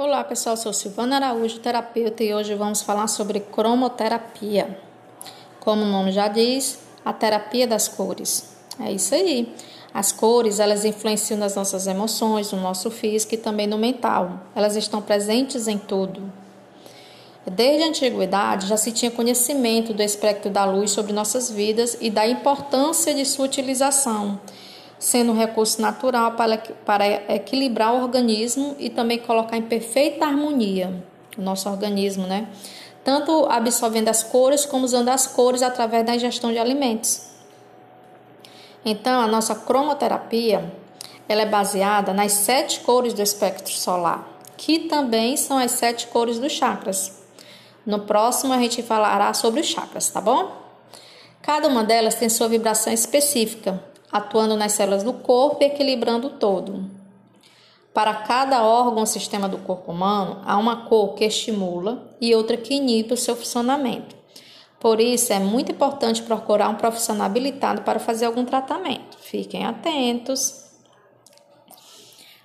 Olá pessoal, sou Silvana Araújo, terapeuta, e hoje vamos falar sobre cromoterapia. Como o nome já diz, a terapia das cores. É isso aí. As cores, elas influenciam nas nossas emoções, no nosso físico e também no mental. Elas estão presentes em tudo. Desde a antiguidade já se tinha conhecimento do espectro da luz sobre nossas vidas e da importância de sua utilização sendo um recurso natural para, para equilibrar o organismo e também colocar em perfeita harmonia o nosso organismo, né? Tanto absorvendo as cores como usando as cores através da ingestão de alimentos. Então, a nossa cromoterapia ela é baseada nas sete cores do espectro solar, que também são as sete cores dos chakras. No próximo a gente falará sobre os chakras, tá bom? Cada uma delas tem sua vibração específica, atuando nas células do corpo e equilibrando o todo. Para cada órgão ou sistema do corpo humano, há uma cor que estimula e outra que inibe o seu funcionamento. Por isso, é muito importante procurar um profissional habilitado para fazer algum tratamento. Fiquem atentos.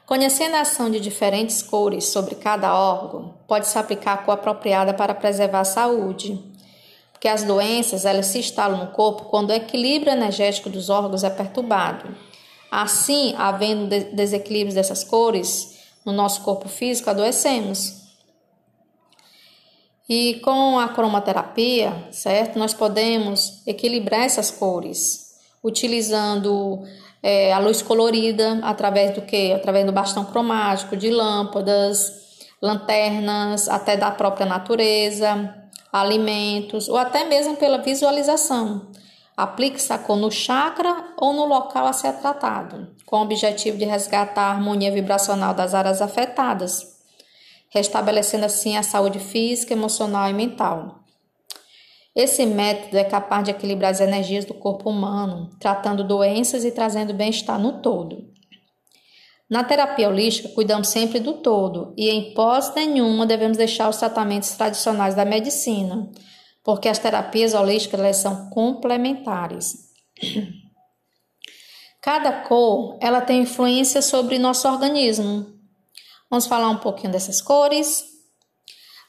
Conhecendo a ação de diferentes cores sobre cada órgão, pode-se aplicar a cor apropriada para preservar a saúde que as doenças elas se instalam no corpo quando o equilíbrio energético dos órgãos é perturbado. Assim, havendo desequilíbrios dessas cores no nosso corpo físico, adoecemos. E com a cromoterapia, certo? Nós podemos equilibrar essas cores utilizando é, a luz colorida através do que? Através do bastão cromático, de lâmpadas, lanternas, até da própria natureza alimentos ou até mesmo pela visualização. Aplique-se no chakra ou no local a ser tratado, com o objetivo de resgatar a harmonia vibracional das áreas afetadas, restabelecendo assim a saúde física, emocional e mental. Esse método é capaz de equilibrar as energias do corpo humano, tratando doenças e trazendo bem-estar no todo. Na terapia holística, cuidamos sempre do todo e, em hipótese nenhuma, devemos deixar os tratamentos tradicionais da medicina, porque as terapias holísticas elas são complementares. Cada cor ela tem influência sobre nosso organismo. Vamos falar um pouquinho dessas cores.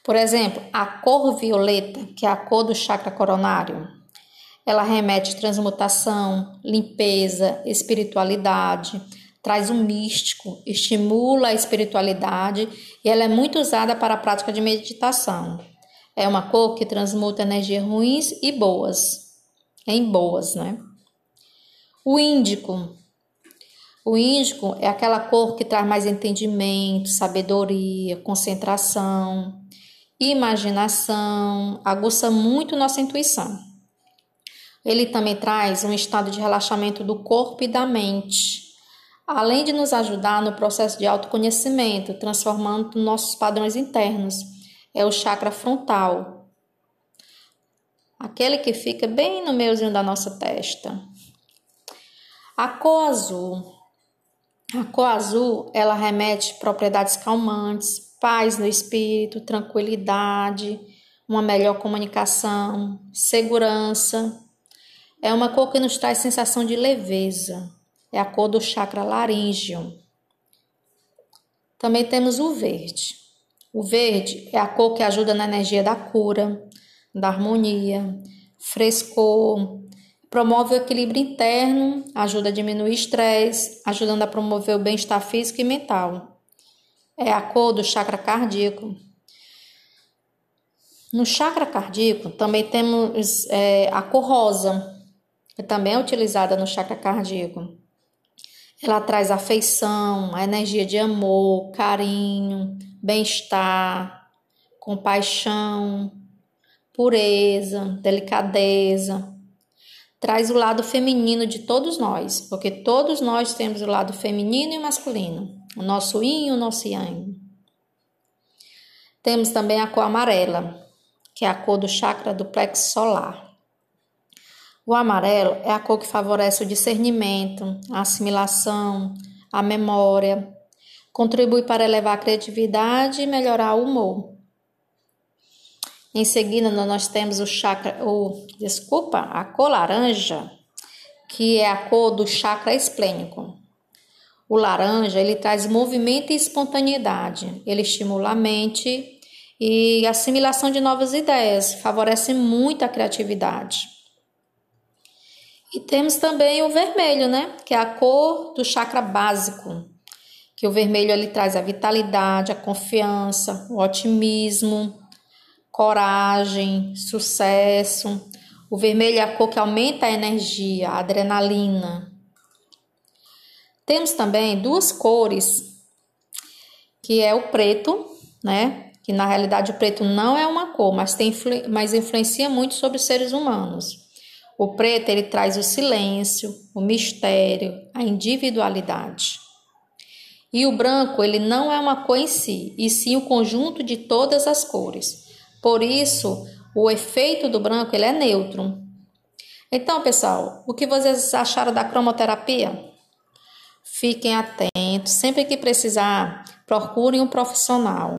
Por exemplo, a cor violeta, que é a cor do chakra coronário, ela remete transmutação, limpeza, espiritualidade, traz um místico, estimula a espiritualidade e ela é muito usada para a prática de meditação. É uma cor que transmuta energias ruins e boas, em boas, né? O índico. O índico é aquela cor que traz mais entendimento, sabedoria, concentração, imaginação, aguça muito nossa intuição. Ele também traz um estado de relaxamento do corpo e da mente além de nos ajudar no processo de autoconhecimento, transformando nossos padrões internos. É o chakra frontal, aquele que fica bem no meiozinho da nossa testa. A cor azul. A cor azul, ela remete propriedades calmantes, paz no espírito, tranquilidade, uma melhor comunicação, segurança. É uma cor que nos traz sensação de leveza, é a cor do chakra laríngeo. Também temos o verde. O verde é a cor que ajuda na energia da cura, da harmonia, frescor, promove o equilíbrio interno, ajuda a diminuir o estresse, ajudando a promover o bem-estar físico e mental. É a cor do chakra cardíaco. No chakra cardíaco também temos é, a cor rosa, que também é utilizada no chakra cardíaco. Ela traz afeição, a energia de amor, carinho, bem-estar, compaixão, pureza, delicadeza. Traz o lado feminino de todos nós, porque todos nós temos o lado feminino e masculino, o nosso yin e o nosso yang. Temos também a cor amarela, que é a cor do chakra do plexo solar. O amarelo é a cor que favorece o discernimento, a assimilação, a memória, contribui para elevar a criatividade e melhorar o humor. Em seguida, nós temos o chakra, o, desculpa, a cor laranja, que é a cor do chakra esplênico. O laranja, ele traz movimento e espontaneidade. Ele estimula a mente e assimilação de novas ideias, favorece muito a criatividade. E temos também o vermelho, né? Que é a cor do chakra básico. Que o vermelho ele traz a vitalidade, a confiança, o otimismo, coragem, sucesso. O vermelho é a cor que aumenta a energia, a adrenalina. Temos também duas cores, que é o preto, né? Que na realidade o preto não é uma cor, mas, tem, mas influencia muito sobre os seres humanos. O preto ele traz o silêncio, o mistério, a individualidade. E o branco ele não é uma cor em si, e sim o conjunto de todas as cores. Por isso, o efeito do branco ele é neutro. Então, pessoal, o que vocês acharam da cromoterapia? Fiquem atentos, sempre que precisar, procurem um profissional.